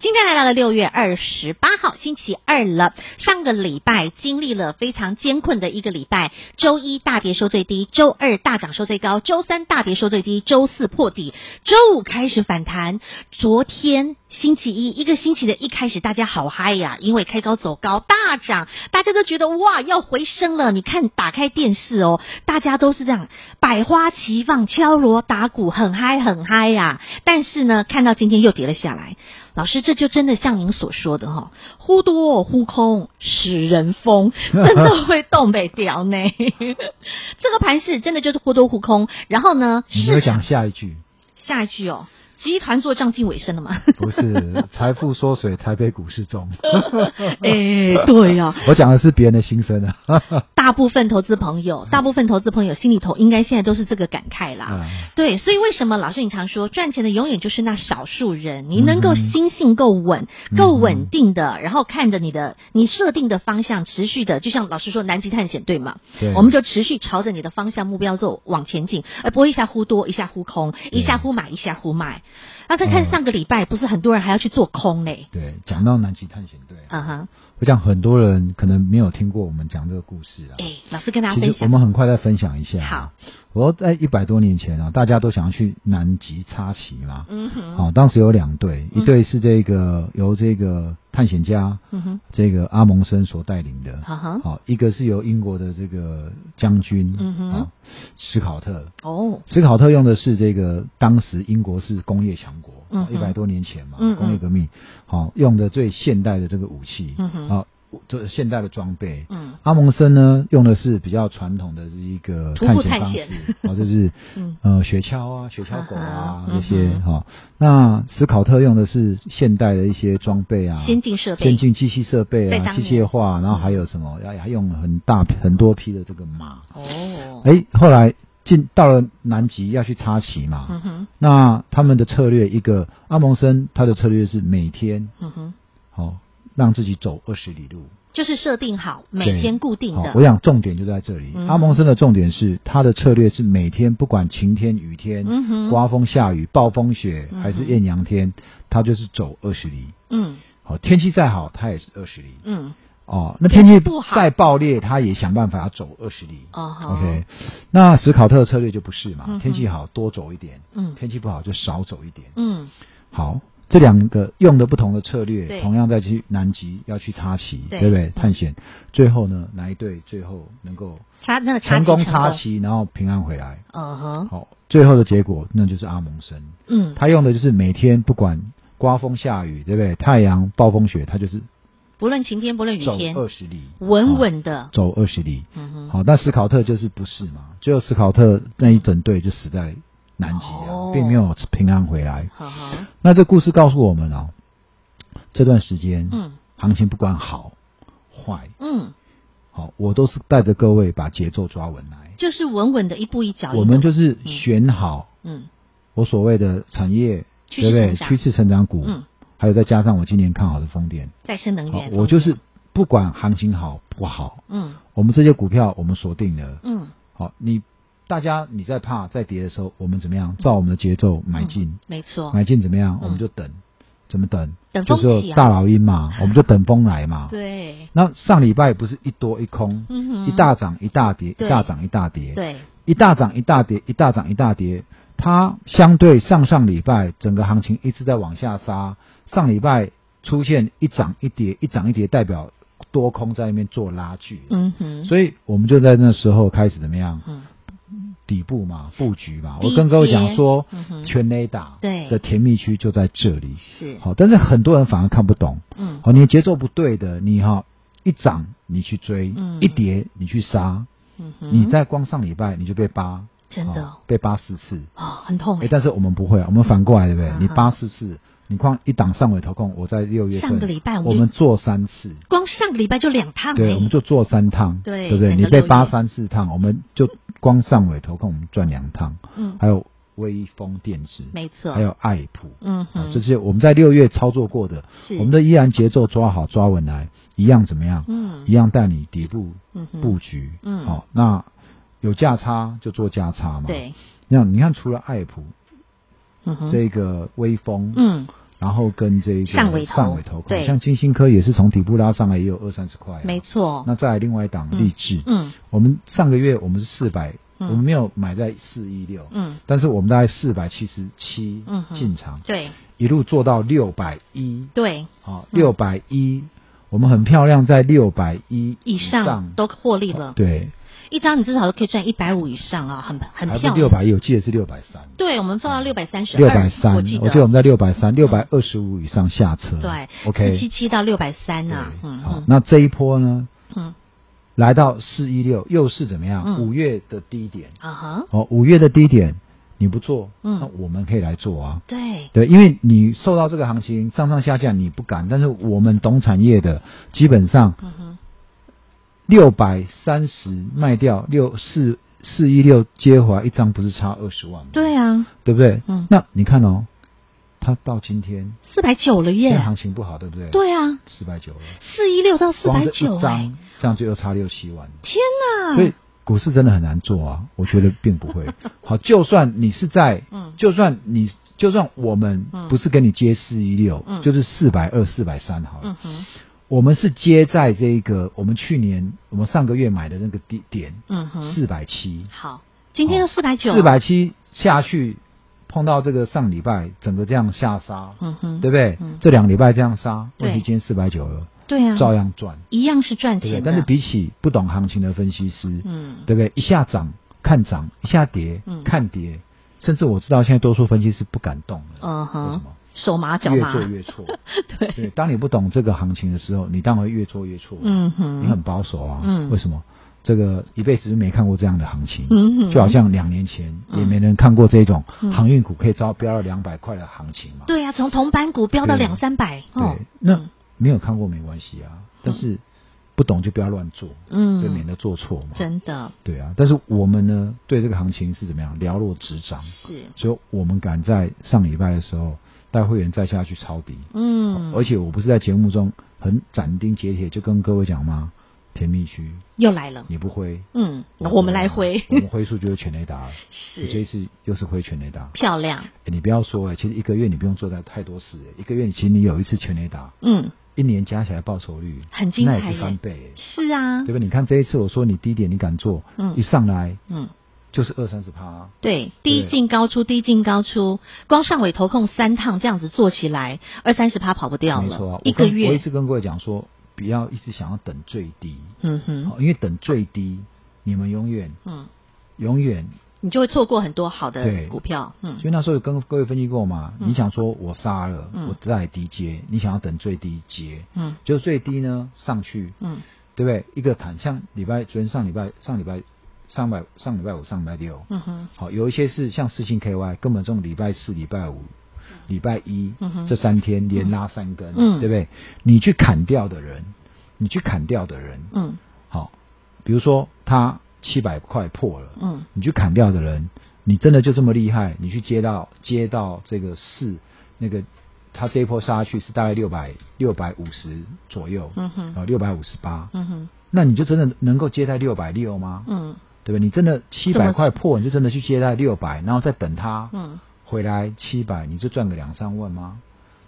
今天来到了六月二十八号星期二了。上个礼拜经历了非常艰困的一个礼拜，周一大跌收最低，周二大涨收最高，周三大跌收最低，周四破底，周五开始反弹。昨天星期一一个星期的一开始，大家好嗨呀，因为开高走高大涨，大家都觉得哇要回升了。你看打开电视哦，大家都是这样百花齐放，敲锣打鼓，很嗨很嗨呀。但是呢，看到今天又跌了下来。老师，这就真的像您所说的哈，忽多忽空使人疯，真的会动北调呢。这个盘势真的就是忽多忽空，然后呢，你会讲下一句，下一句哦。集团做账近尾声了吗？不是，财富缩水，台北股市中。哎，对呀、啊，我讲的是别人的心声啊。大部分投资朋友，大部分投资朋友心里头应该现在都是这个感慨啦。嗯、对，所以为什么老师你常说赚钱的永远就是那少数人？你能够心性够稳、够稳定的，然后看着你的你设定的方向持续的，就像老师说南极探险对吗？对，我们就持续朝着你的方向目标做往前进，而不会一下忽多，一下忽空，一下忽买，一下忽卖。那再看上个礼拜，不是很多人还要去做空嘞？对，讲到南极探险队，嗯哼，我想很多人可能没有听过我们讲这个故事啊。哎，老师跟大家分享，我们很快再分享一下。好。我说在一百多年前啊，大家都想要去南极插旗嘛。嗯哼。好，当时有两队，一队是这个由这个探险家，这个阿蒙森所带领的。好，一个是由英国的这个将军，嗯哼，史考特。哦。史考特用的是这个当时英国是工业强国，嗯，一百多年前嘛，工业革命，好，用的最现代的这个武器，嗯哼，好。这现代的装备，嗯，阿蒙森呢用的是比较传统的这一个探险方式，哦，就是，嗯，呃，雪橇啊，雪橇狗啊这些哈。那史考特用的是现代的一些装备啊，先进设备，先进机器设备啊，机械化，然后还有什么？要还用很大很多批的这个马。哦，哎，后来进到了南极要去插旗嘛，嗯哼，那他们的策略一个阿蒙森他的策略是每天，嗯哼，好。让自己走二十里路，就是设定好每天固定的。我想重点就在这里。嗯、阿蒙森的重点是他的策略是每天不管晴天雨天，嗯，刮风下雨、暴风雪还是艳阳天，他就是走二十里。嗯，好，天气再好，他也是二十里。嗯，哦，那天气再暴劣，他也想办法要走二十里。哦，OK。那史考特的策略就不是嘛，天气好多走一点，嗯，天气不好就少走一点。嗯，好。这两个用的不同的策略，同样在去南极要去插旗，对，不对？探险，最后呢，哪一队最后能够插那个成功插旗，然后平安回来？嗯哼，好，最后的结果那就是阿蒙森。嗯，他用的就是每天不管刮风下雨，对不对？太阳暴风雪，他就是不论晴天不论雨天，走二十里，稳稳的走二十里。嗯哼，好，但史考特就是不是嘛？最后史考特那一整队就死在。南极啊，并没有平安回来。好好，那这故事告诉我们哦，这段时间，嗯，行情不管好坏，嗯，好，我都是带着各位把节奏抓稳来，就是稳稳的一步一脚印。我们就是选好，嗯，我所谓的产业，对不对？趋势成长股，嗯，还有再加上我今年看好的风电、再生能源，我就是不管行情好不好，嗯，我们这些股票我们锁定了，嗯，好，你。大家你在怕在跌的时候，我们怎么样？照我们的节奏买进，嗯，没错，买进怎么样？我们就等，怎么等？等风起啊，大老鹰嘛，我们就等风来嘛。对。那上礼拜不是一多一空，一大涨一大跌，一大涨一大跌，对，一大涨一大跌，一大涨一大跌。它相对上上礼拜整个行情一直在往下杀，上礼拜出现一涨一跌，一涨一跌，代表多空在那边做拉锯。嗯哼。所以我们就在那时候开始怎么样？嗯。底部嘛，布局嘛，我跟各位讲说，全雷打的甜蜜区就在这里。是。好，但是很多人反而看不懂。嗯，好，你的节奏不对的，你哈一涨你去追，一跌你去杀，嗯，你在光上礼拜你就被扒，真的被扒四次。啊，很痛。哎，但是我们不会啊，我们反过来对不对？你扒四次，你光一档上尾投控，我在六月份上个礼拜我们，我们做三次，光上个礼拜就两趟，对，我们就做三趟，对，对不对？你被八三四趟，我们就光上尾投控，我们赚两趟，嗯，还有微风电池，没错，还有爱普，嗯哼，这些我们在六月操作过的，我们的依然节奏抓好抓稳来，一样怎么样？嗯，一样带你底部布局，嗯，好，那有价差就做价差嘛，对，那你看除了爱普，嗯哼，这个微风，嗯。然后跟这个上尾上尾投控，对，像金星科也是从底部拉上来，也有二三十块，啊，没错。那再来另外一档励志，嗯，我们上个月我们是四百，嗯，我们没有买在四一六，嗯，但是我们大概四百七十七进场，嗯，对，一路做到六百一，对，好，六百一，我们很漂亮，在六百一以上。都获利了，对。一张你至少都可以赚一百五以上啊，很很漂亮。六百一，我记得是六百三。对，我们做到六百三十。六百三，我记得我们在六百三，六百二十五以上下车。对，OK。四七七到六百三呐，嗯，好，那这一波呢？嗯，来到四一六，又是怎么样？五月的低点啊哈。哦，五月的低点你不做，嗯，那我们可以来做啊。对对，因为你受到这个行情上上下下你不敢，但是我们懂产业的基本上。六百三十卖掉六四四一六接回来一张，不是差二十万吗？对啊，对不对？嗯，那你看哦，它到今天四百九了耶，行情不好，对不对？对啊，四百九了，四一六到四百九，张这样就又差六七万。天哪！所以股市真的很难做啊，我觉得并不会。好，就算你是在，嗯，就算你就算我们不是跟你接四一六，嗯，就是四百二、四百三好了。嗯哼。我们是接在这个我们去年我们上个月买的那个低点，嗯哼，四百七。好，今天又四百九，四百七下去碰到这个上礼拜整个这样下杀，嗯哼，对不对？嗯、这两礼拜这样杀，问题今天四百九了，对啊，照样赚，一样是赚钱对，但是比起不懂行情的分析师，嗯，对不对？一下涨看涨，一下跌、嗯、看跌，甚至我知道现在多数分析师不敢动了，嗯哼，为什么？手麻脚麻，越做越错。对对，当你不懂这个行情的时候，你当然会越做越错。嗯哼，你很保守啊。嗯，为什么？这个一辈子都没看过这样的行情。嗯哼，就好像两年前也没人看过这种航运股可以招飙到两百块的行情嘛。对啊，从铜板股飙到两三百。对，那没有看过没关系啊，但是不懂就不要乱做，嗯，就免得做错嘛。真的。对啊，但是我们呢，对这个行情是怎么样了若指掌。是，所以我们敢在上礼拜的时候。带会员再下去抄底，嗯，而且我不是在节目中很斩钉截铁就跟各位讲吗？甜蜜区。又来了，你不挥，嗯，我们来挥，我们挥出就是全雷达，是，这一次又是挥全雷达，漂亮。你不要说哎，其实一个月你不用做太太多事，一个月你其实你有一次全雷达，嗯，一年加起来报酬率很精彩，那也是翻倍，是啊，对吧？你看这一次我说你低点你敢做，嗯，一上来，嗯。就是二三十趴，啊，对，低进高出，低进高出，光上尾投控三趟这样子做起来，二三十趴跑不掉了。没错，啊，一个月我一直跟各位讲说，不要一直想要等最低，嗯哼，因为等最低，你们永远，嗯，永远你就会错过很多好的股票，嗯。所以那时候有跟各位分析过嘛，嗯，你想说我杀了，嗯，我再低接，你想要等最低接，嗯，就最低呢上去，嗯，对不对？一个弹，像礼拜昨天上礼拜上礼拜。上礼拜上礼拜五上礼拜六，嗯哼，好，有一些是像四星 KY，根本这种礼拜四、礼拜五、礼拜一，嗯哼，这三天连拉三根，嗯，对不对？你去砍掉的人，你去砍掉的人，嗯，好，比如说他七百块破了，嗯，你去砍掉的人，你真的就这么厉害？你去接到接到这个四那个，他这一波杀下去是大概六百六百五十左右，嗯哼，啊六百五十八，嗯哼，那你就真的能够接在六百六吗？嗯。对吧？你真的七百块破，你就真的去接待六百，然后再等他回来七百，你就赚个两三万吗？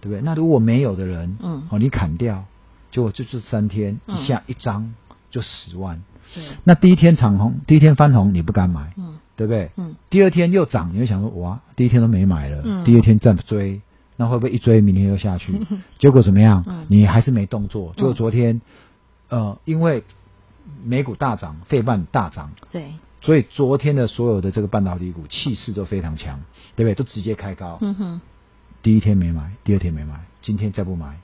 对不对？那如果没有的人，嗯，哦，你砍掉，就就是三天一下一张就十万。对。那第一天长红，第一天翻红，你不敢买，嗯，对不对？嗯。第二天又涨，你会想说哇，第一天都没买了，嗯，第二天再追，那会不会一追明天又下去？结果怎么样？嗯，你还是没动作。就昨天，呃，因为。美股大涨，费半大涨，对，所以昨天的所有的这个半导体股气势都非常强，对不对？都直接开高。嗯哼。第一天没买，第二天没买，今天再不买，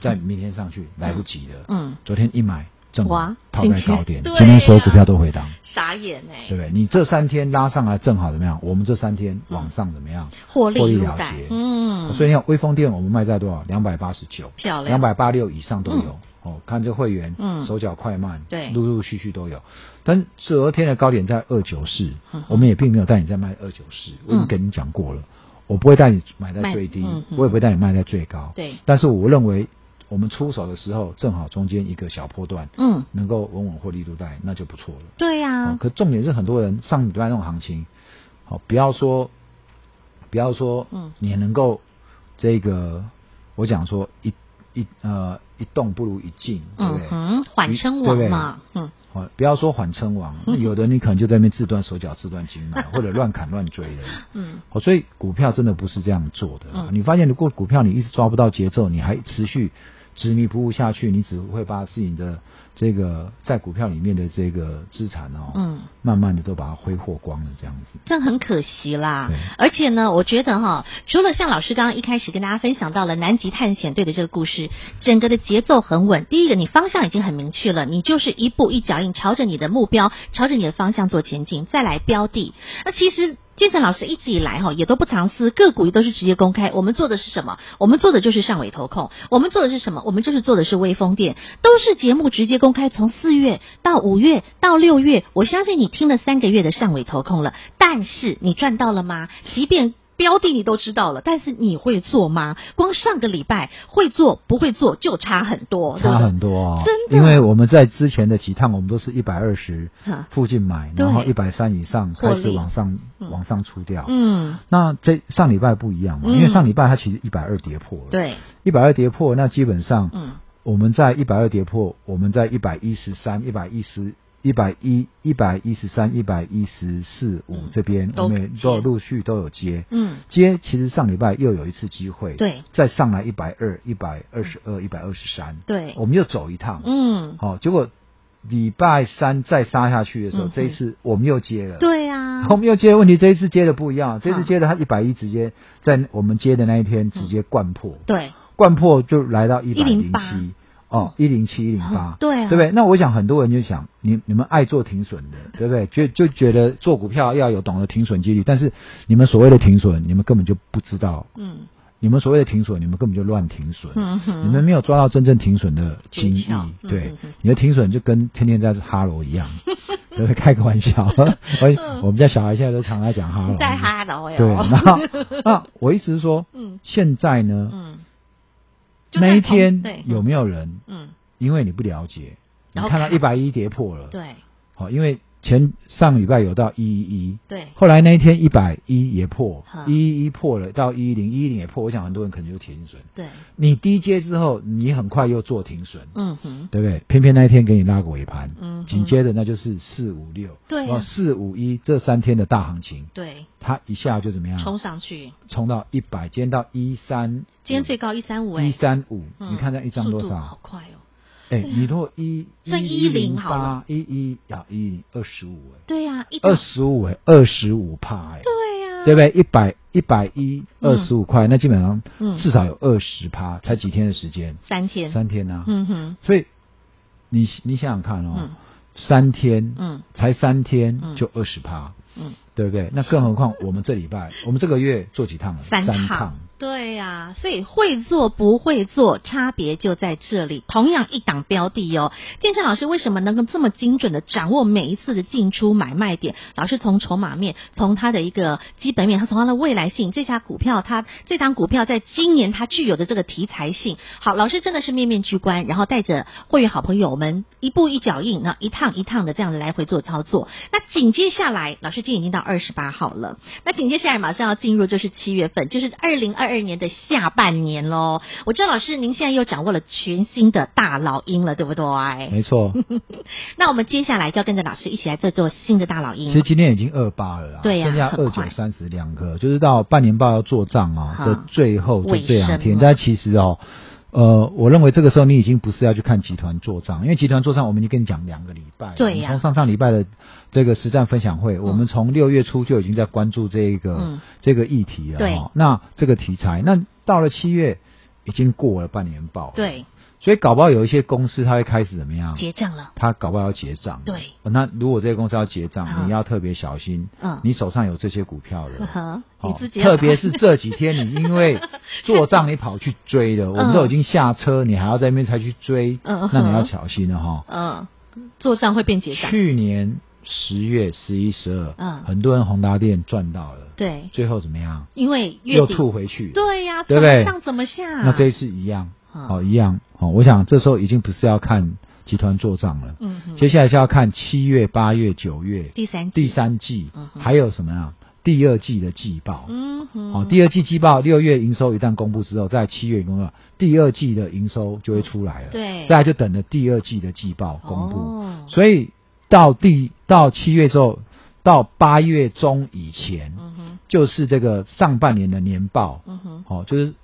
再明天上去、嗯、来不及了。嗯。昨天一买，正好套在高点，今天所有股票都回档，傻眼哎，对不对？你这三天拉上来正好怎么样？我们这三天往上怎么样？获利了结，嗯。所以你看，威风店我们卖在多少？两百八十九，漂亮，两百八六以上都有。哦，看这会员，嗯，手脚快慢，对，陆陆续续都有。但昨天的高点在二九四，我们也并没有带你在卖二九四，我已经跟你讲过了。我不会带你买在最低，我也不会带你卖在最高。对，但是我认为我们出手的时候，正好中间一个小波段，嗯，能够稳稳获利入袋，那就不错了。对呀、啊哦。可重点是很多人上礼拜那种行情，好、哦，不要说，不要说，嗯，你能够这个，我讲说一一呃一动不如一静，对不对？嗯，缓称王嘛，嗯。好，不要说缓称王，有的你可能就在那边自断手脚、自断筋脉，或者乱砍乱追的。嗯，好，所以股票真的不是这样做的。嗯，你发现如果股票你一直抓不到节奏，你还持续执迷不悟下去，你只会把自己的。这个在股票里面的这个资产哦，嗯，慢慢的都把它挥霍光了，这样子，这很可惜啦。而且呢，我觉得哈，除了像老师刚刚一开始跟大家分享到了南极探险队的这个故事，整个的节奏很稳。第一个，你方向已经很明确了，你就是一步一脚印，朝着你的目标，朝着你的方向做前进。再来标的，那其实。建成老师一直以来哈也都不藏私，个股也都是直接公开。我们做的是什么？我们做的就是上尾投控。我们做的是什么？我们就是做的是微风电，都是节目直接公开。从四月到五月到六月，我相信你听了三个月的上尾投控了，但是你赚到了吗？即便。标的你都知道了，但是你会做吗？光上个礼拜会做不会做就差很多，差很多哦。真的，因为我们在之前的几趟，我们都是一百二十附近买，然后一百三以上开始往上往上出掉。嗯，那这上礼拜不一样嘛，因为上礼拜它其实一百二跌破了。对，一百二跌破，那基本上，嗯，我们在一百二跌破，我们在一百一十三、一百一十。一百一、一百一十三、一百一十四五这边，我们都有陆续都有接。嗯，接其实上礼拜又有一次机会，对，再上来一百二、一百二十二、一百二十三，对，我们又走一趟。嗯，好，结果礼拜三再杀下去的时候，这一次我们又接了。对啊，我们又接的问题，这一次接的不一样，这次接的它一百一直接在我们接的那一天直接灌破，对，灌破就来到一百零七。哦，一零七一零八，对啊，对不对？那我想很多人就想，你你们爱做停损的，对不对？就就觉得做股票要有懂得停损纪律，但是你们所谓的停损，你们根本就不知道。嗯，你们所谓的停损，你们根本就乱停损。嗯哼，你们没有抓到真正停损的精义。对，你的停损就跟天天在哈罗一样，对不对？开个玩笑。我们家小孩现在都常来讲哈喽，在哈喽。对，然后那我意思是说，嗯，现在呢，嗯。那一天有没有人？嗯，因为你不了解，你看到一百一跌破了，对，好，因为前上礼拜有到一一一，对，后来那一天一百一也破，一一一破了到一一零，一一零也破，我想很多人可能就停损，对，你低接之后，你很快又做停损，嗯哼，对不对？偏偏那一天给你拉个尾盘，嗯，紧接着那就是四五六，对，四五一这三天的大行情，对，它一下就怎么样？冲上去，冲到一百，今天到一三。今天最高一三五，一三五，你看那一张多少？好快哦！哎，你如果一算一零好了，一一呀一二十五哎，对呀，二十五哎，二十五帕哎，对呀，对不对？一百一百一二十五块，那基本上至少有二十趴，才几天的时间？三天，三天呐，嗯哼，所以你你想想看哦，三天，嗯，才三天就二十趴，嗯，对不对？那更何况我们这礼拜，我们这个月做几趟了？三趟。对呀、啊，所以会做不会做，差别就在这里。同样一档标的哦，建成老师为什么能够这么精准的掌握每一次的进出买卖点？老师从筹码面，从它的一个基本面，他从它的未来性，这家股票它这档股票在今年它具有的这个题材性，好，老师真的是面面俱观，然后带着会员好朋友们一步一脚印，那一趟一趟的这样的来回做操作。那紧接下来，老师今天已经到二十八号了，那紧接下来马上要进入就是七月份，就是二零二。二年的下半年喽，我知道老师您现在又掌握了全新的大老鹰了，对不对？没错。那我们接下来就要跟着老师一起来做做新的大老鹰。其实今天已经二八了啦，对呀、啊，剩下二九三十两个，就是到半年报要做账啊的最后就这两天。但其实哦。呃，我认为这个时候你已经不是要去看集团做账，因为集团做账我们已经跟你讲两个礼拜，对呀、啊。从上上礼拜的这个实战分享会，嗯、我们从六月初就已经在关注这一个、嗯、这个议题了。对，那这个题材，那到了七月已经过了半年报，对。所以搞不好有一些公司，它会开始怎么样？结账了。它搞不好要结账。对。那如果这些公司要结账，你要特别小心。嗯。你手上有这些股票的。嗯。你自己。特别是这几天，你因为 做账，你跑去追的，我们都已经下车，你还要在那边才去追。嗯。那你要小心了哈。嗯。做账会变结账。去年十月、十一、十二，嗯，很多人宏达店赚到了。对。最后怎么样？因为又吐回去。对呀。对不对？上怎么下？那这一次一样。哦，一样。哦。我想这时候已经不是要看集团做账了，嗯哼，接下来是要看七月、八月、九月第三第三季，嗯，还有什么呀？第二季的季报，嗯哼，哦，第二季季报六月营收一旦公布之后，在七月公布，第二季的营收就会出来了，对，再来就等着第二季的季报公布，哦，所以到第到七月之后，到八月中以前，嗯哼，就是这个上半年的年报，嗯哼，哦，就是。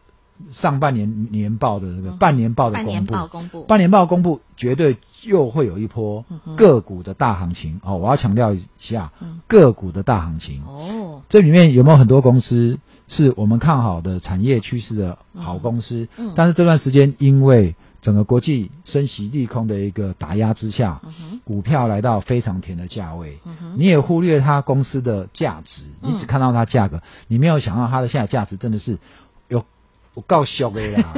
上半年年报的这个半年报的公布，公布。半年报公布，绝对又会有一波个股的大行情。哦！我要强调一下，个股的大行情。哦，这里面有没有很多公司是我们看好的产业趋势的好公司？但是这段时间因为整个国际升息利空的一个打压之下，股票来到非常甜的价位，你也忽略它公司的价值，你只看到它价格，你没有想到它的现在价值真的是。我够俗的啦，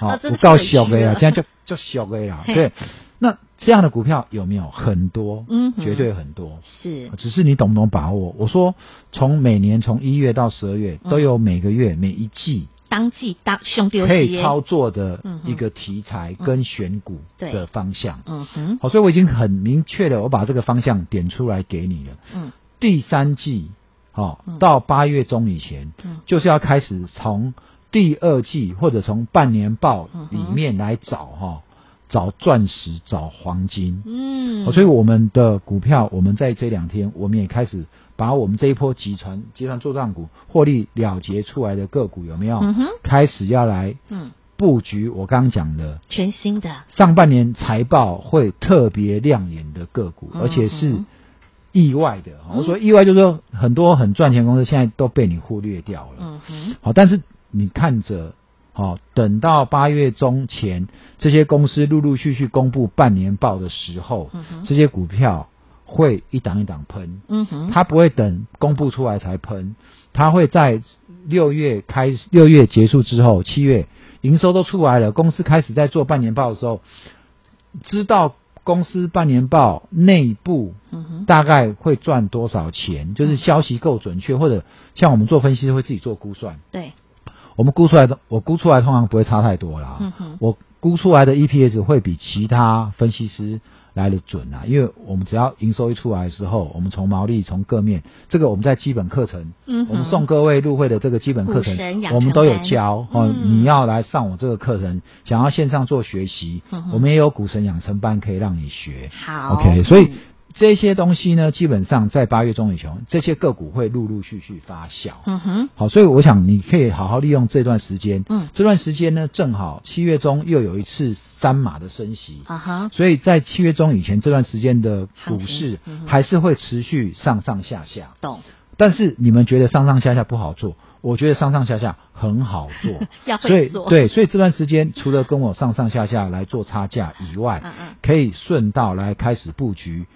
好，我够俗的啦，这样就就俗的啦。对，那这样的股票有没有很多？嗯，绝对很多。是，只是你懂不懂把握？我说，从每年从一月到十二月，都有每个月每一季当季当兄弟可以操作的一个题材跟选股的方向。嗯哼，好，所以我已经很明确的，我把这个方向点出来给你了。嗯，第三季，好，到八月中以前，嗯就是要开始从。第二季或者从半年报里面来找哈，找钻石，找黄金。嗯，所以我们的股票，我们在这两天，我们也开始把我们这一波集团集团做账股获利了结出来的个股有没有？嗯哼，开始要来嗯布局。我刚刚讲的全新的上半年财报会特别亮眼的个股，而且是意外的。我说意外就是说很多很赚钱公司现在都被你忽略掉了。嗯哼，好，但是。你看着，好，等到八月中前，这些公司陆陆续续公布半年报的时候，嗯、这些股票会一档一档喷。嗯哼，它不会等公布出来才喷，它会在六月开六月结束之后，七月营收都出来了，公司开始在做半年报的时候，知道公司半年报内部大概会赚多少钱，嗯、就是消息够准确，或者像我们做分析会自己做估算。对。我们估出来的，我估出来通常不会差太多啦。我估出来的 EPS 会比其他分析师来的准啊，因为我们只要营收一出来的时候，我们从毛利从各面，这个我们在基本课程，嗯，我们送各位入会的这个基本课程，我们都有教哦。你要来上我这个课程，想要线上做学习，嗯，我们也有股神养成班可以让你学。好，OK，所以。这些东西呢，基本上在八月中以前，这些个股会陆陆续续发酵。嗯哼，好，所以我想你可以好好利用这段时间。嗯，这段时间呢，正好七月中又有一次三码的升息。啊哈，所以在七月中以前这段时间的股市还是会持续上上下下。懂。但是你们觉得上上下下不好做，我觉得上上下下很好做。要会做。所以对，所以这段时间除了跟我上上下下来做差价以外，嗯嗯，可以顺道来开始布局。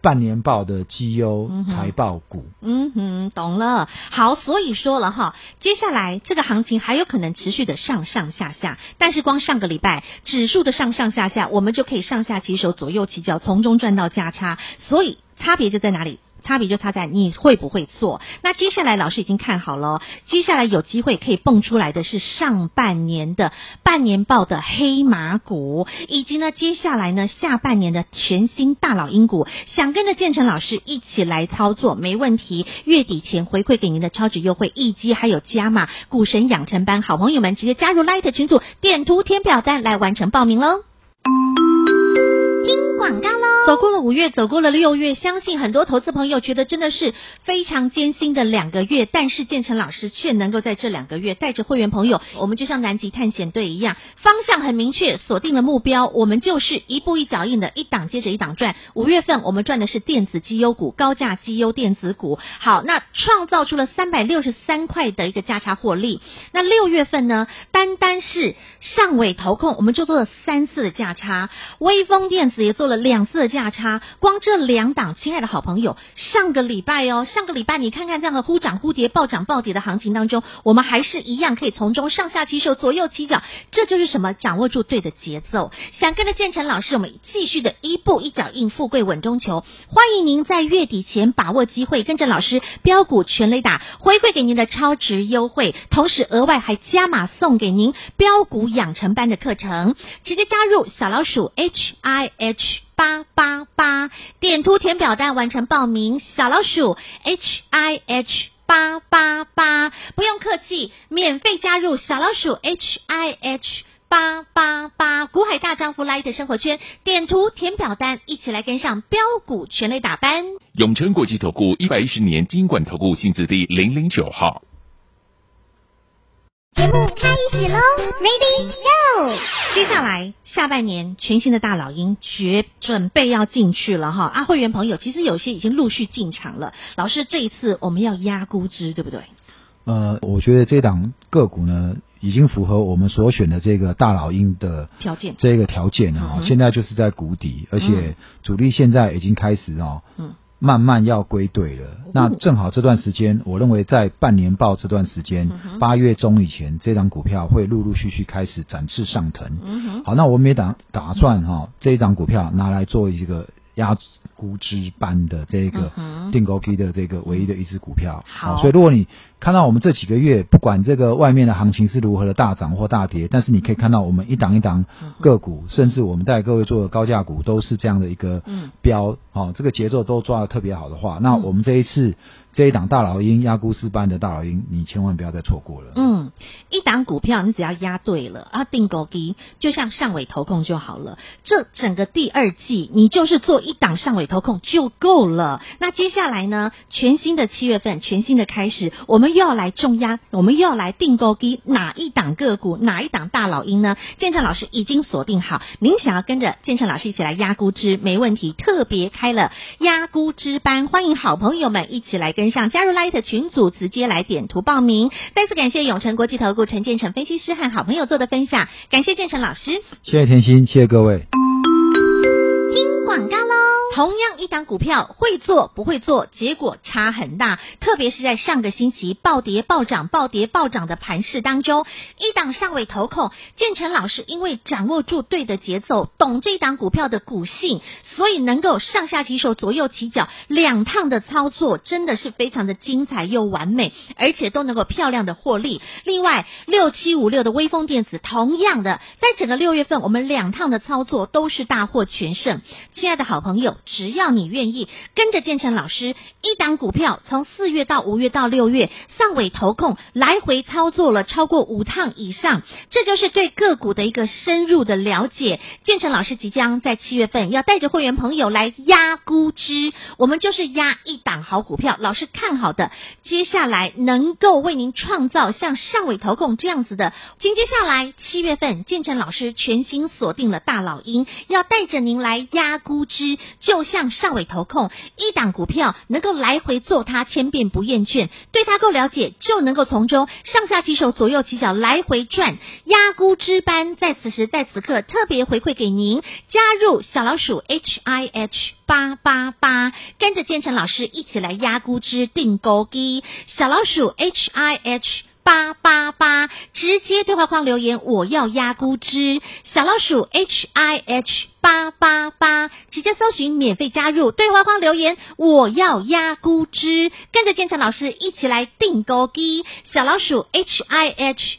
半年报的绩优财报股，嗯哼，懂了。好，所以说了哈，接下来这个行情还有可能持续的上上下下，但是光上个礼拜指数的上上下下，我们就可以上下其手，左右起脚，从中赚到价差。所以差别就在哪里？差别就差在你会不会做。那接下来老师已经看好了，接下来有机会可以蹦出来的是上半年的半年报的黑马股，以及呢接下来呢下半年的全新大老鹰股。想跟着建成老师一起来操作，没问题。月底前回馈给您的超值优惠，以及还有加码股神养成班，好朋友们直接加入 Light 群组，点图填表单来完成报名喽。广告喽！走过了五月，走过了六月，相信很多投资朋友觉得真的是非常艰辛的两个月，但是建成老师却能够在这两个月带着会员朋友，我们就像南极探险队一样，方向很明确，锁定了目标，我们就是一步一脚印的一档接着一档赚。五月份我们赚的是电子绩优股，高价绩优电子股。好，那创造出了三百六十三块的一个价差获利。那六月份呢，单单是上尾投控，我们就做了三次的价差，微风电子也做了两次的价差，光这两档，亲爱的好朋友，上个礼拜哦，上个礼拜你看看这样的忽涨忽跌、暴涨暴跌的行情当中，我们还是一样可以从中上下其手、左右起脚，这就是什么？掌握住对的节奏。想跟着建成老师，我们继续的一步一脚印、富贵稳中求。欢迎您在月底前把握机会，跟着老师标股全垒打，回馈给您的超值优惠，同时额外还加码送给您标股养成班的课程，直接加入小老鼠 H I H。八八八，点图填表单完成报名，小老鼠 H I H 八八八，不用客气，免费加入小老鼠 H I H 八八八，股海大丈夫 Light 生活圈，点图填表单，一起来跟上标股全类打班。永诚国际投顾一百一十年金管投顾薪资第零零九号。节目开始喽，Ready Go！接下来下半年全新的大老鹰绝准备要进去了哈，啊，会员朋友其实有些已经陆续进场了。老师这一次我们要压估值，对不对？呃，我觉得这档个股呢，已经符合我们所选的这个大老鹰的条件，这个条件啊，嗯、现在就是在谷底，而且主力现在已经开始哦。嗯。慢慢要归队了，那正好这段时间，我认为在半年报这段时间，八月中以前，这张股票会陆陆续续开始展翅上腾。好，那我们也打打算哈，这一张股票拿来做一个。压估值班的这个定高 K 的这个唯一的一只股票，好，所以如果你看到我们这几个月，不管这个外面的行情是如何的大涨或大跌，但是你可以看到我们一档一档个股，甚至我们带各位做的高价股，都是这样的一个标，哦，这个节奏都抓的特别好的话，那我们这一次。这一档大老鹰压估值班的大老鹰，你千万不要再错过了。嗯，一档股票你只要压对了啊，定高低就像上尾投控就好了。这整个第二季你就是做一档上尾投控就够了。那接下来呢，全新的七月份，全新的开始，我们又要来重压，我们又要来定高低，哪一档个股，哪一档大老鹰呢？建成老师已经锁定好，您想要跟着建成老师一起来压估值，没问题。特别开了压估值班，欢迎好朋友们一起来跟。上加入 Light 群组，直接来点图报名。再次感谢永诚国际投顾陈建成分析师和好朋友做的分享，感谢建成老师，谢谢甜心，谢谢各位。同样一档股票，会做不会做，结果差很大。特别是在上个星期暴跌暴涨、暴跌暴涨的盘势当中，一档上纬投控，建成老师因为掌握住对的节奏，懂这档股票的股性，所以能够上下其手、左右起脚，两趟的操作真的是非常的精彩又完美，而且都能够漂亮的获利。另外，六七五六的威风电子，同样的，在整个六月份，我们两趟的操作都是大获全胜。亲爱的好朋友。只要你愿意跟着建成老师，一档股票从四月到五月到六月，上尾投控来回操作了超过五趟以上，这就是对个股的一个深入的了解。建成老师即将在七月份要带着会员朋友来压估值，我们就是压一档好股票，老师看好的，接下来能够为您创造像上尾投控这样子的。紧接下来七月份，建成老师全新锁定了大老鹰，要带着您来压估值。就像上纬投控一档股票，能够来回做它千遍不厌倦，对它够了解，就能够从中上下其手、左右起脚来回转。压估值班在此时在此刻特别回馈给您，加入小老鼠 H I H 八八八，跟着建成老师一起来压估值定高低。小老鼠 H I H 八八八，直接对话框留言，我要压估值。小老鼠 H I H。八八八，直接搜寻免费加入，对话框留言，我要压估值，跟着建成老师一起来定高低，小老鼠 H I H